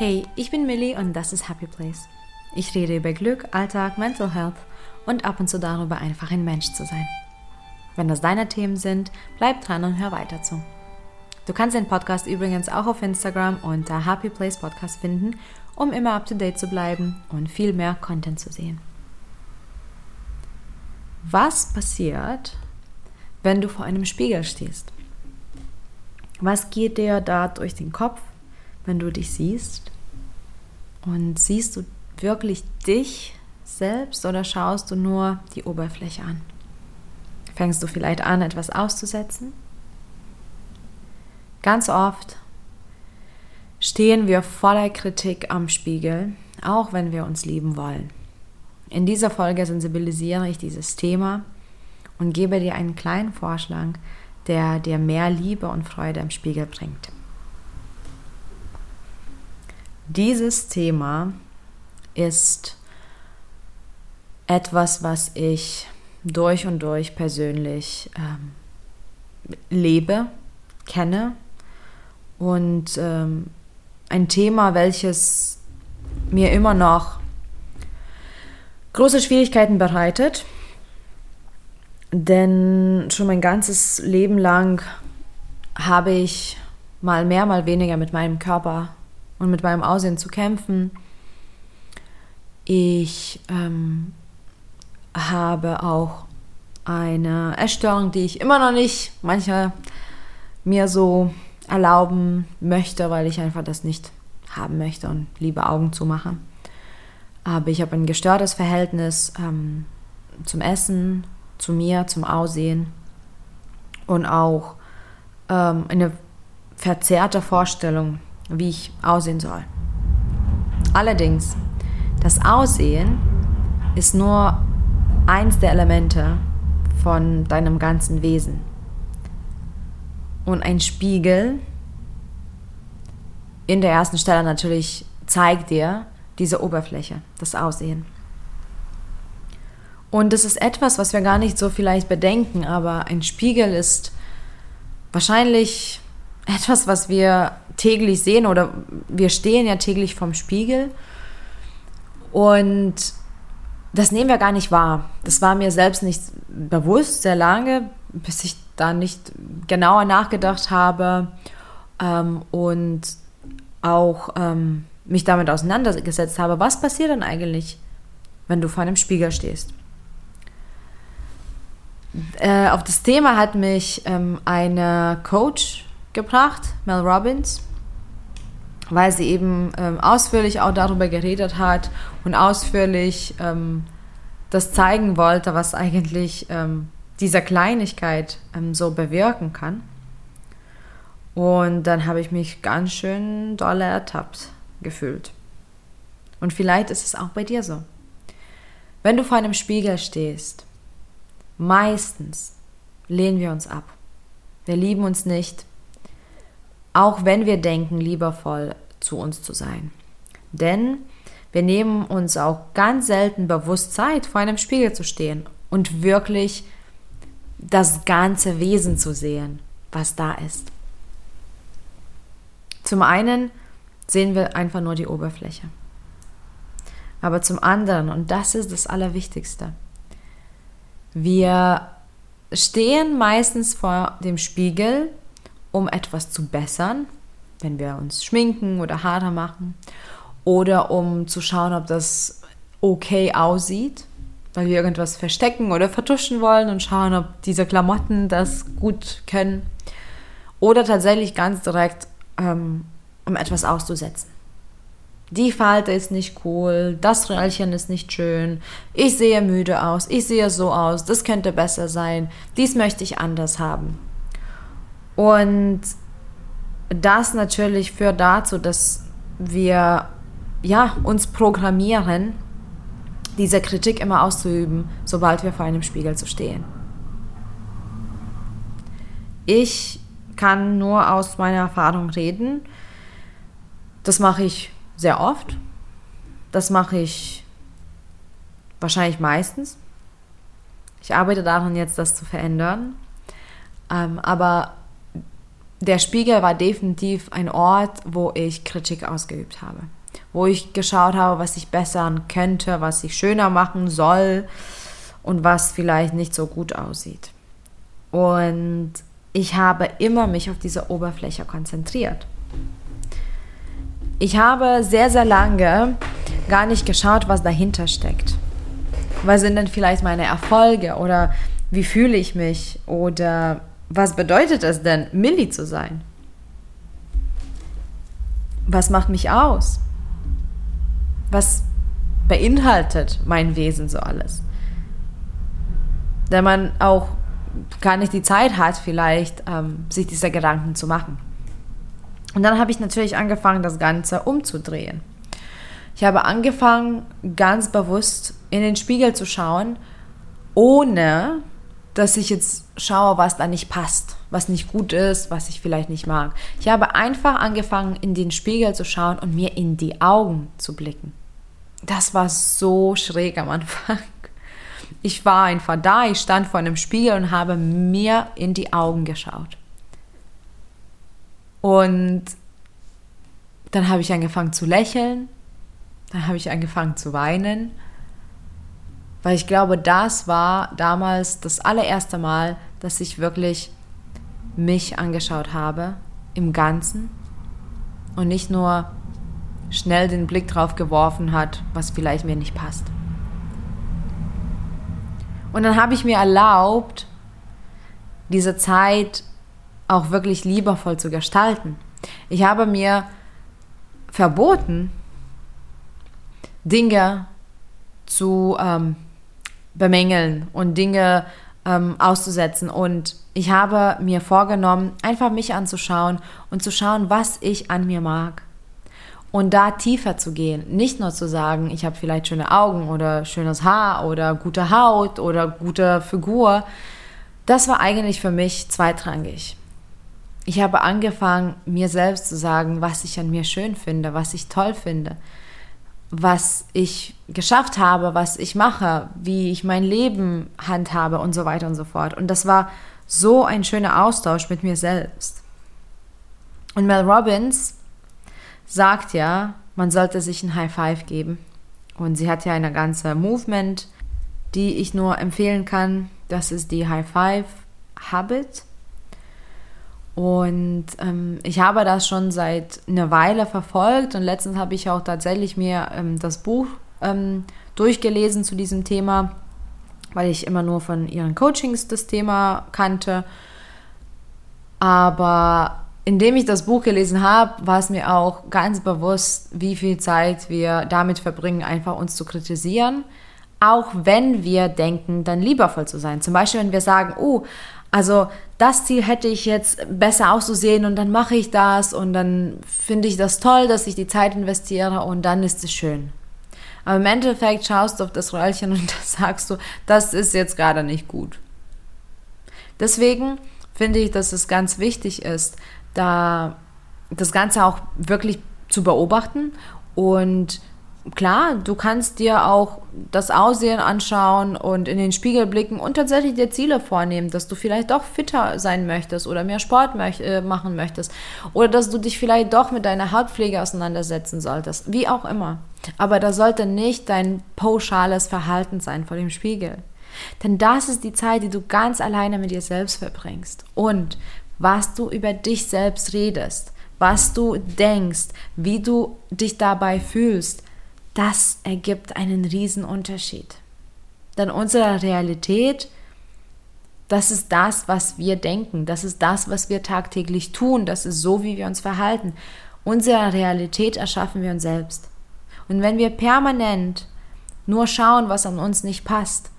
Hey, ich bin Millie und das ist Happy Place. Ich rede über Glück, Alltag, Mental Health und ab und zu darüber, einfach ein Mensch zu sein. Wenn das deine Themen sind, bleib dran und hör weiter zu. Du kannst den Podcast übrigens auch auf Instagram unter Happy Place Podcast finden, um immer up to date zu bleiben und viel mehr Content zu sehen. Was passiert, wenn du vor einem Spiegel stehst? Was geht dir da durch den Kopf, wenn du dich siehst? Und siehst du wirklich dich selbst oder schaust du nur die Oberfläche an? Fängst du vielleicht an, etwas auszusetzen? Ganz oft stehen wir voller Kritik am Spiegel, auch wenn wir uns lieben wollen. In dieser Folge sensibilisiere ich dieses Thema und gebe dir einen kleinen Vorschlag, der dir mehr Liebe und Freude im Spiegel bringt. Dieses Thema ist etwas, was ich durch und durch persönlich ähm, lebe, kenne. Und ähm, ein Thema, welches mir immer noch große Schwierigkeiten bereitet. Denn schon mein ganzes Leben lang habe ich mal mehr, mal weniger mit meinem Körper und mit meinem Aussehen zu kämpfen. Ich ähm, habe auch eine Essstörung, die ich immer noch nicht manchmal mir so erlauben möchte, weil ich einfach das nicht haben möchte und liebe Augen zu machen. Aber ich habe ein gestörtes Verhältnis ähm, zum Essen, zu mir, zum Aussehen und auch ähm, eine verzerrte Vorstellung, wie ich aussehen soll. Allerdings, das Aussehen ist nur eins der Elemente von deinem ganzen Wesen. Und ein Spiegel in der ersten Stelle natürlich zeigt dir diese Oberfläche, das Aussehen. Und das ist etwas, was wir gar nicht so vielleicht bedenken, aber ein Spiegel ist wahrscheinlich etwas, was wir täglich sehen oder wir stehen ja täglich vom Spiegel und das nehmen wir gar nicht wahr. Das war mir selbst nicht bewusst sehr lange, bis ich da nicht genauer nachgedacht habe ähm, und auch ähm, mich damit auseinandergesetzt habe. Was passiert denn eigentlich, wenn du vor einem Spiegel stehst? Äh, auf das Thema hat mich ähm, eine Coach gebracht, Mel Robbins, weil sie eben ähm, ausführlich auch darüber geredet hat und ausführlich ähm, das zeigen wollte, was eigentlich ähm, dieser Kleinigkeit ähm, so bewirken kann. Und dann habe ich mich ganz schön doll ertappt gefühlt. Und vielleicht ist es auch bei dir so. Wenn du vor einem Spiegel stehst Meistens lehnen wir uns ab. Wir lieben uns nicht, auch wenn wir denken, liebevoll zu uns zu sein. Denn wir nehmen uns auch ganz selten bewusst Zeit, vor einem Spiegel zu stehen und wirklich das ganze Wesen zu sehen, was da ist. Zum einen sehen wir einfach nur die Oberfläche. Aber zum anderen, und das ist das Allerwichtigste, wir stehen meistens vor dem Spiegel, um etwas zu bessern, wenn wir uns schminken oder Haare machen, oder um zu schauen, ob das okay aussieht, weil wir irgendwas verstecken oder vertuschen wollen und schauen, ob diese Klamotten das gut können, oder tatsächlich ganz direkt, ähm, um etwas auszusetzen die Falte ist nicht cool, das Röllchen ist nicht schön, ich sehe müde aus, ich sehe so aus, das könnte besser sein, dies möchte ich anders haben. Und das natürlich führt dazu, dass wir ja, uns programmieren, diese Kritik immer auszuüben, sobald wir vor einem Spiegel zu stehen. Ich kann nur aus meiner Erfahrung reden. Das mache ich sehr oft. Das mache ich wahrscheinlich meistens. Ich arbeite daran jetzt, das zu verändern. Ähm, aber der Spiegel war definitiv ein Ort, wo ich Kritik ausgeübt habe. Wo ich geschaut habe, was ich bessern könnte, was ich schöner machen soll und was vielleicht nicht so gut aussieht. Und ich habe immer mich auf diese Oberfläche konzentriert. Ich habe sehr, sehr lange gar nicht geschaut, was dahinter steckt. Was sind denn vielleicht meine Erfolge oder wie fühle ich mich oder was bedeutet es denn, Millie zu sein? Was macht mich aus? Was beinhaltet mein Wesen so alles? Wenn man auch gar nicht die Zeit hat, vielleicht ähm, sich diese Gedanken zu machen. Und dann habe ich natürlich angefangen, das Ganze umzudrehen. Ich habe angefangen, ganz bewusst in den Spiegel zu schauen, ohne dass ich jetzt schaue, was da nicht passt, was nicht gut ist, was ich vielleicht nicht mag. Ich habe einfach angefangen, in den Spiegel zu schauen und mir in die Augen zu blicken. Das war so schräg am Anfang. Ich war einfach da, ich stand vor einem Spiegel und habe mir in die Augen geschaut. Und dann habe ich angefangen zu lächeln, dann habe ich angefangen zu weinen weil ich glaube, das war damals das allererste Mal, dass ich wirklich mich angeschaut habe im Ganzen und nicht nur schnell den Blick drauf geworfen hat, was vielleicht mir nicht passt. Und dann habe ich mir erlaubt, diese Zeit auch wirklich liebevoll zu gestalten. Ich habe mir verboten, Dinge zu ähm, bemängeln und Dinge ähm, auszusetzen. Und ich habe mir vorgenommen, einfach mich anzuschauen und zu schauen, was ich an mir mag. Und da tiefer zu gehen. Nicht nur zu sagen, ich habe vielleicht schöne Augen oder schönes Haar oder gute Haut oder gute Figur. Das war eigentlich für mich zweitrangig. Ich habe angefangen, mir selbst zu sagen, was ich an mir schön finde, was ich toll finde, was ich geschafft habe, was ich mache, wie ich mein Leben handhabe und so weiter und so fort. Und das war so ein schöner Austausch mit mir selbst. Und Mel Robbins sagt ja, man sollte sich ein High Five geben. Und sie hat ja eine ganze Movement, die ich nur empfehlen kann. Das ist die High Five Habit. Und ähm, ich habe das schon seit einer Weile verfolgt und letztens habe ich auch tatsächlich mir ähm, das Buch ähm, durchgelesen zu diesem Thema, weil ich immer nur von ihren Coachings das Thema kannte. Aber indem ich das Buch gelesen habe, war es mir auch ganz bewusst, wie viel Zeit wir damit verbringen, einfach uns zu kritisieren. Auch wenn wir denken, dann liebevoll zu sein. Zum Beispiel, wenn wir sagen, oh, also das Ziel hätte ich jetzt besser auszusehen und dann mache ich das und dann finde ich das toll, dass ich die Zeit investiere und dann ist es schön. Aber im Endeffekt schaust du auf das Röllchen und sagst du, das ist jetzt gerade nicht gut. Deswegen finde ich, dass es ganz wichtig ist, da das Ganze auch wirklich zu beobachten und klar, du kannst dir auch das Aussehen anschauen und in den Spiegel blicken und tatsächlich dir Ziele vornehmen, dass du vielleicht doch fitter sein möchtest oder mehr Sport möch äh, machen möchtest oder dass du dich vielleicht doch mit deiner Hautpflege auseinandersetzen solltest, wie auch immer. Aber das sollte nicht dein pauschales Verhalten sein vor dem Spiegel. Denn das ist die Zeit, die du ganz alleine mit dir selbst verbringst. Und was du über dich selbst redest, was du denkst, wie du dich dabei fühlst, das ergibt einen riesen Unterschied. Denn unsere Realität, das ist das, was wir denken, das ist das, was wir tagtäglich tun, das ist so, wie wir uns verhalten. Unsere Realität erschaffen wir uns selbst. Und wenn wir permanent nur schauen, was an uns nicht passt,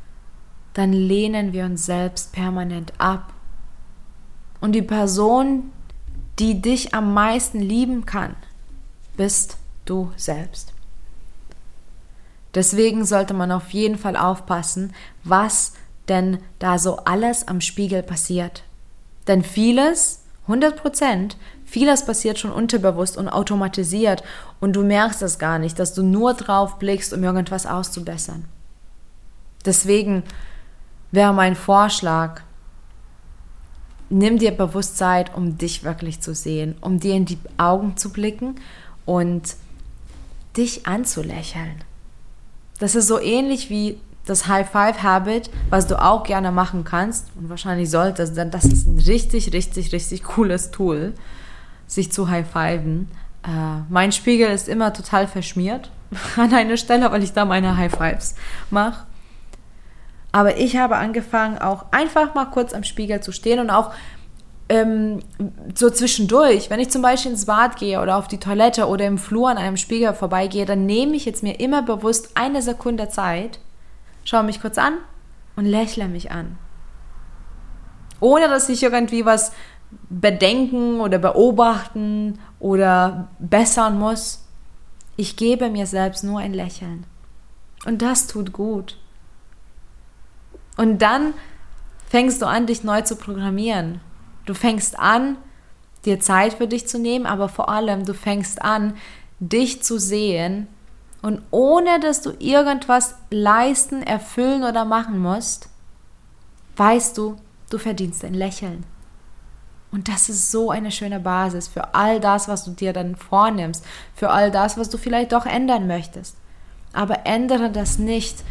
dann lehnen wir uns selbst permanent ab. Und die Person, die dich am meisten lieben kann, bist du selbst. Deswegen sollte man auf jeden Fall aufpassen, was denn da so alles am Spiegel passiert. Denn vieles, 100 Prozent, vieles passiert schon unterbewusst und automatisiert und du merkst es gar nicht, dass du nur drauf blickst, um irgendwas auszubessern. Deswegen wäre mein Vorschlag, nimm dir bewusst Zeit, um dich wirklich zu sehen, um dir in die Augen zu blicken und dich anzulächeln. Das ist so ähnlich wie das High-Five-Habit, was du auch gerne machen kannst und wahrscheinlich solltest, denn das ist ein richtig, richtig, richtig cooles Tool, sich zu high-fiven. Äh, mein Spiegel ist immer total verschmiert an einer Stelle, weil ich da meine High-Fives mache. Aber ich habe angefangen, auch einfach mal kurz am Spiegel zu stehen und auch ähm, so zwischendurch, wenn ich zum Beispiel ins Bad gehe oder auf die Toilette oder im Flur an einem Spiegel vorbeigehe, dann nehme ich jetzt mir immer bewusst eine Sekunde Zeit, schaue mich kurz an und lächle mich an. Ohne dass ich irgendwie was bedenken oder beobachten oder bessern muss. Ich gebe mir selbst nur ein Lächeln. Und das tut gut. Und dann fängst du an, dich neu zu programmieren. Du fängst an, dir Zeit für dich zu nehmen, aber vor allem du fängst an, dich zu sehen und ohne dass du irgendwas leisten, erfüllen oder machen musst, weißt du, du verdienst ein Lächeln. Und das ist so eine schöne Basis für all das, was du dir dann vornimmst, für all das, was du vielleicht doch ändern möchtest. Aber ändere das nicht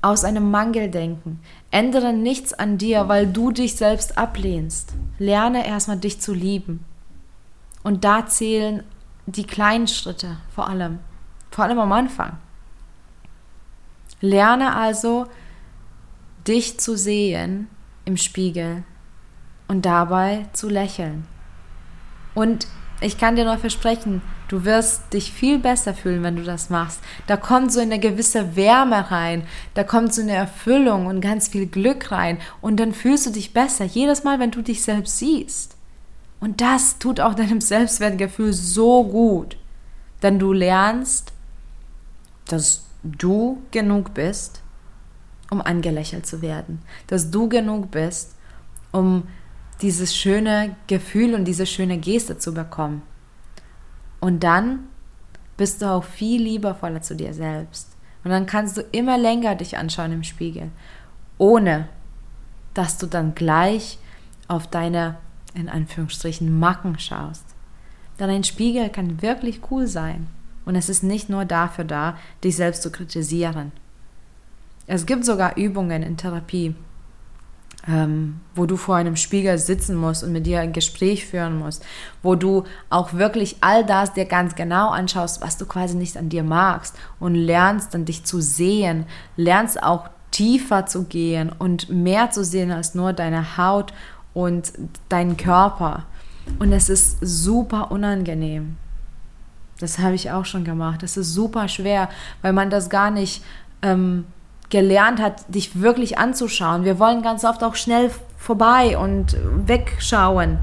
aus einem Mangeldenken. Ändere nichts an dir, weil du dich selbst ablehnst. Lerne erstmal dich zu lieben. Und da zählen die kleinen Schritte vor allem, vor allem am Anfang. Lerne also, dich zu sehen im Spiegel und dabei zu lächeln. Und ich kann dir nur versprechen, du wirst dich viel besser fühlen, wenn du das machst. Da kommt so eine gewisse Wärme rein, da kommt so eine Erfüllung und ganz viel Glück rein und dann fühlst du dich besser jedes Mal, wenn du dich selbst siehst. Und das tut auch deinem Selbstwertgefühl so gut, denn du lernst, dass du genug bist, um angelächelt zu werden, dass du genug bist, um dieses schöne Gefühl und diese schöne Geste zu bekommen. Und dann bist du auch viel liebevoller zu dir selbst. Und dann kannst du immer länger dich anschauen im Spiegel, ohne dass du dann gleich auf deine, in Anführungsstrichen, Macken schaust. Denn ein Spiegel kann wirklich cool sein. Und es ist nicht nur dafür da, dich selbst zu kritisieren. Es gibt sogar Übungen in Therapie, ähm, wo du vor einem Spiegel sitzen musst und mit dir ein Gespräch führen musst, wo du auch wirklich all das dir ganz genau anschaust, was du quasi nicht an dir magst und lernst dann dich zu sehen, lernst auch tiefer zu gehen und mehr zu sehen als nur deine Haut und deinen Körper. Und es ist super unangenehm. Das habe ich auch schon gemacht. Das ist super schwer, weil man das gar nicht ähm, gelernt hat, dich wirklich anzuschauen. Wir wollen ganz oft auch schnell vorbei und wegschauen.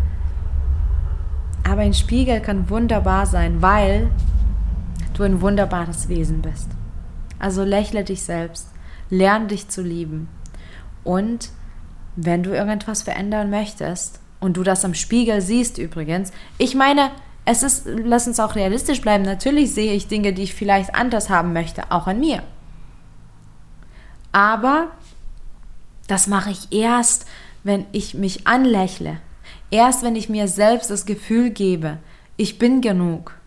Aber ein Spiegel kann wunderbar sein, weil du ein wunderbares Wesen bist. Also lächle dich selbst, lerne dich zu lieben. Und wenn du irgendwas verändern möchtest und du das am Spiegel siehst übrigens, ich meine, es ist, lass uns auch realistisch bleiben, natürlich sehe ich Dinge, die ich vielleicht anders haben möchte, auch an mir. Aber das mache ich erst, wenn ich mich anlächle. Erst wenn ich mir selbst das Gefühl gebe, ich bin genug.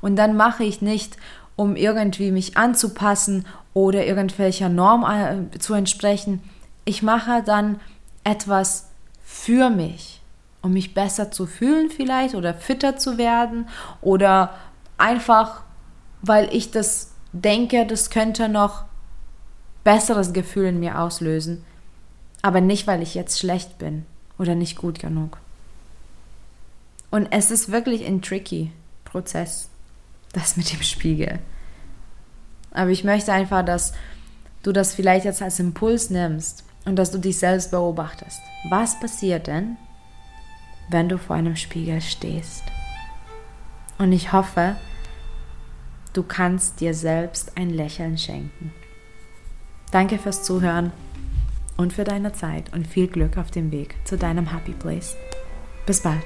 Und dann mache ich nicht, um irgendwie mich anzupassen oder irgendwelcher Norm äh, zu entsprechen. Ich mache dann etwas für mich, um mich besser zu fühlen vielleicht oder fitter zu werden oder einfach, weil ich das denke, das könnte noch besseres Gefühl in mir auslösen. Aber nicht, weil ich jetzt schlecht bin oder nicht gut genug. Und es ist wirklich ein tricky Prozess, das mit dem Spiegel. Aber ich möchte einfach, dass du das vielleicht jetzt als Impuls nimmst und dass du dich selbst beobachtest. Was passiert denn, wenn du vor einem Spiegel stehst? Und ich hoffe, du kannst dir selbst ein Lächeln schenken. Danke fürs Zuhören und für deine Zeit und viel Glück auf dem Weg zu deinem Happy Place. Bis bald.